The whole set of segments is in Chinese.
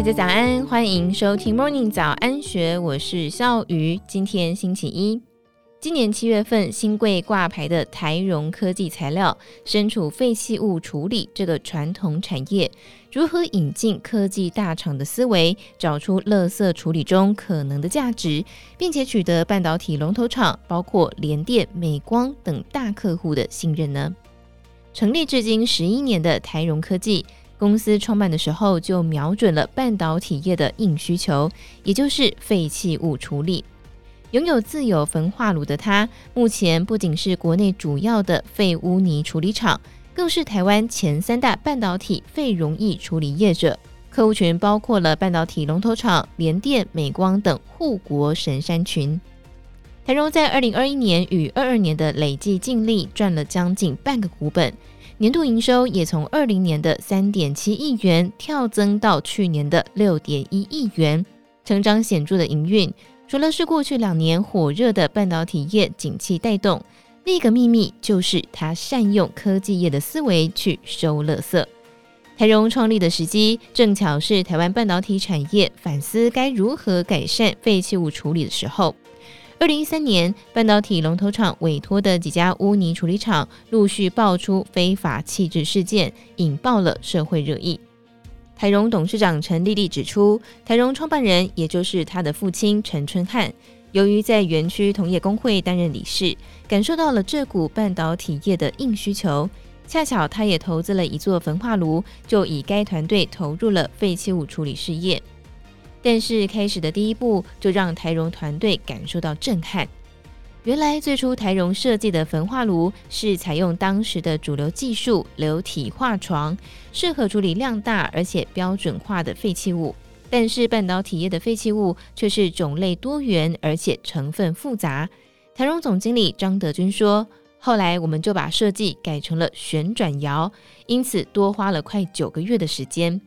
大家早安，欢迎收听 Morning 早安学，我是笑鱼。今天星期一，今年七月份新贵挂牌的台荣科技材料，身处废弃物处理这个传统产业，如何引进科技大厂的思维，找出垃圾处理中可能的价值，并且取得半导体龙头厂，包括联电、美光等大客户的信任呢？成立至今十一年的台荣科技。公司创办的时候就瞄准了半导体业的硬需求，也就是废弃物处理。拥有自有焚化炉的它，目前不仅是国内主要的废污泥处理厂，更是台湾前三大半导体废溶液处理业者。客户群包括了半导体龙头厂联电、美光等护国神山群。台荣在二零二一年与二二年的累计净利赚了将近半个股本。年度营收也从二零年的三点七亿元跳增到去年的六点一亿元，成长显著的营运，除了是过去两年火热的半导体业景气带动，另一个秘密就是他善用科技业的思维去收垃圾。台荣创立的时机正巧是台湾半导体产业反思该如何改善废弃物处理的时候。二零一三年，半导体龙头厂委托的几家污泥处理厂陆续爆出非法弃置事件，引爆了社会热议。台荣董事长陈丽丽指出，台荣创办人也就是他的父亲陈春汉，由于在园区同业公会担任理事，感受到了这股半导体业的硬需求。恰巧他也投资了一座焚化炉，就以该团队投入了废弃物处理事业。但是开始的第一步就让台荣团队感受到震撼。原来最初台荣设计的焚化炉是采用当时的主流技术流体化床，适合处理量大而且标准化的废弃物。但是半导体业的废弃物却是种类多元而且成分复杂。台荣总经理张德军说：“后来我们就把设计改成了旋转窑，因此多花了快九个月的时间。”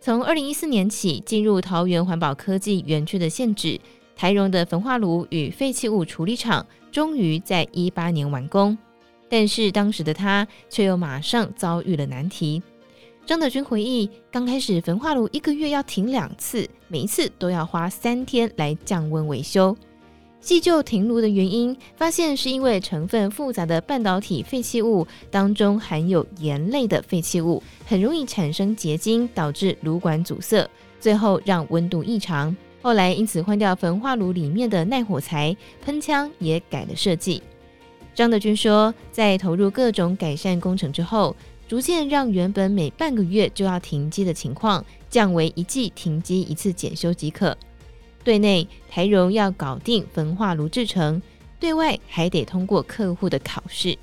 从二零一四年起进入桃园环保科技园区的限制，台荣的焚化炉与废弃物处理厂终于在一八年完工。但是当时的他却又马上遭遇了难题。张德军回忆，刚开始焚化炉一个月要停两次，每一次都要花三天来降温维修。细究停炉的原因，发现是因为成分复杂的半导体废弃物当中含有盐类的废弃物，很容易产生结晶，导致炉管阻塞，最后让温度异常。后来因此换掉焚化炉里面的耐火材，喷枪也改了设计。张德军说，在投入各种改善工程之后，逐渐让原本每半个月就要停机的情况，降为一季停机一次检修即可。对内台荣要搞定焚化炉制程，对外还得通过客户的考试。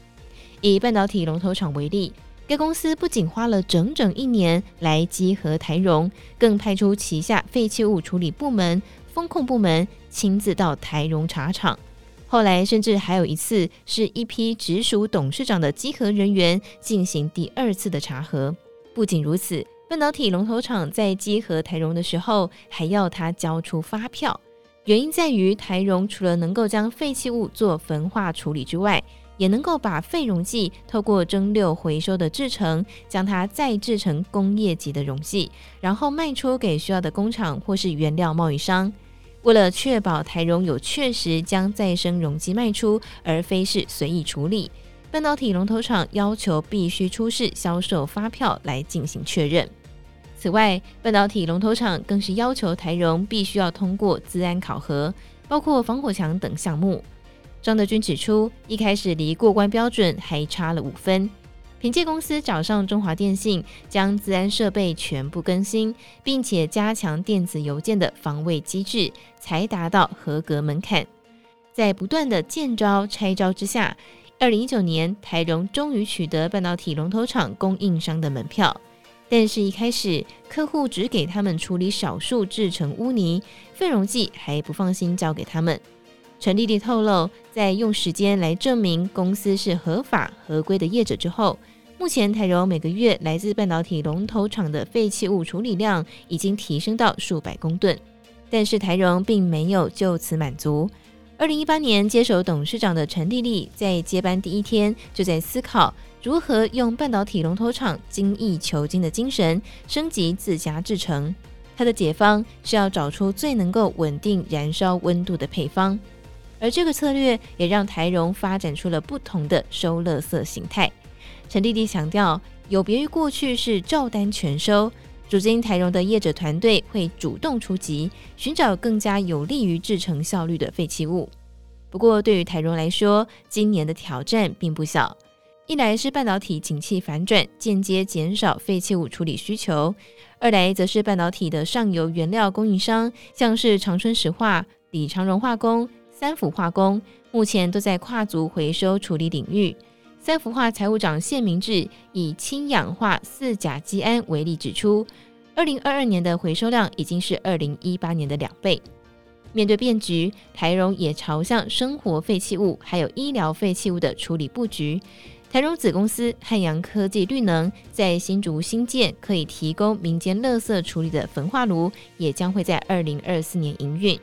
以半导体龙头厂为例，该公司不仅花了整整一年来稽核台荣，更派出旗下废弃物处理部门、风控部门亲自到台荣查厂。后来甚至还有一次，是一批直属董事长的稽核人员进行第二次的查核。不仅如此。半导体龙头厂在稽核台荣的时候，还要他交出发票。原因在于台荣除了能够将废弃物做焚化处理之外，也能够把废溶剂透过蒸馏回收的制成，将它再制成工业级的溶剂，然后卖出给需要的工厂或是原料贸易商。为了确保台荣有确实将再生溶剂卖出，而非是随意处理。半导体龙头厂要求必须出示销售发票来进行确认。此外，半导体龙头厂更是要求台融必须要通过资安考核，包括防火墙等项目。张德军指出，一开始离过关标准还差了五分，凭借公司找上中华电信，将资安设备全部更新，并且加强电子邮件的防卫机制，才达到合格门槛。在不断的见招拆招之下，二零一九年，台融终于取得半导体龙头厂供应商的门票，但是，一开始客户只给他们处理少数制成污泥废溶剂，还不放心交给他们。陈丽丽透露，在用时间来证明公司是合法合规的业者之后，目前台荣每个月来自半导体龙头厂的废弃物处理量已经提升到数百公吨，但是台荣并没有就此满足。二零一八年接手董事长的陈丽丽，在接班第一天就在思考如何用半导体龙头厂精益求精的精神升级自家制程。它的解方是要找出最能够稳定燃烧温度的配方，而这个策略也让台荣发展出了不同的收乐色形态。陈弟弟强调，有别于过去是照单全收，如今台荣的业者团队会主动出击，寻找更加有利于制程效率的废弃物。不过，对于台荣来说，今年的挑战并不小。一来是半导体景气反转，间接减少废弃物处理需求；二来则是半导体的上游原料供应商，像是长春石化、李长荣化工、三福化工，目前都在跨足回收处理领域。三福化财务长谢明志以氢氧化四甲基胺为例指出，二零二二年的回收量已经是二零一八年的两倍。面对变局，台融也朝向生活废弃物还有医疗废弃物的处理布局。台荣子公司汉阳科技绿能在新竹新建可以提供民间垃圾处理的焚化炉，也将会在二零二四年营运。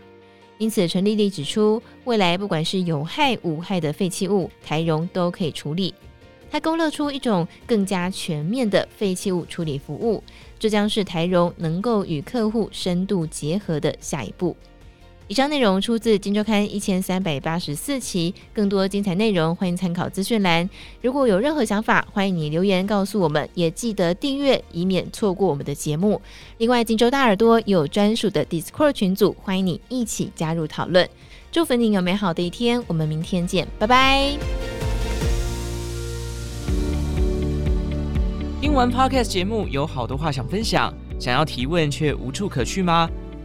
因此，陈丽丽指出，未来不管是有害无害的废弃物，台荣都可以处理。她勾勒出一种更加全面的废弃物处理服务，这将是台荣能够与客户深度结合的下一步。以上内容出自《金周刊》一千三百八十四期，更多精彩内容欢迎参考资讯栏。如果有任何想法，欢迎你留言告诉我们，也记得订阅，以免错过我们的节目。另外，金周大耳朵有专属的 Discord 群组，欢迎你一起加入讨论。祝福你有美好的一天，我们明天见，拜拜。听完 Podcast 节目，有好多话想分享，想要提问却无处可去吗？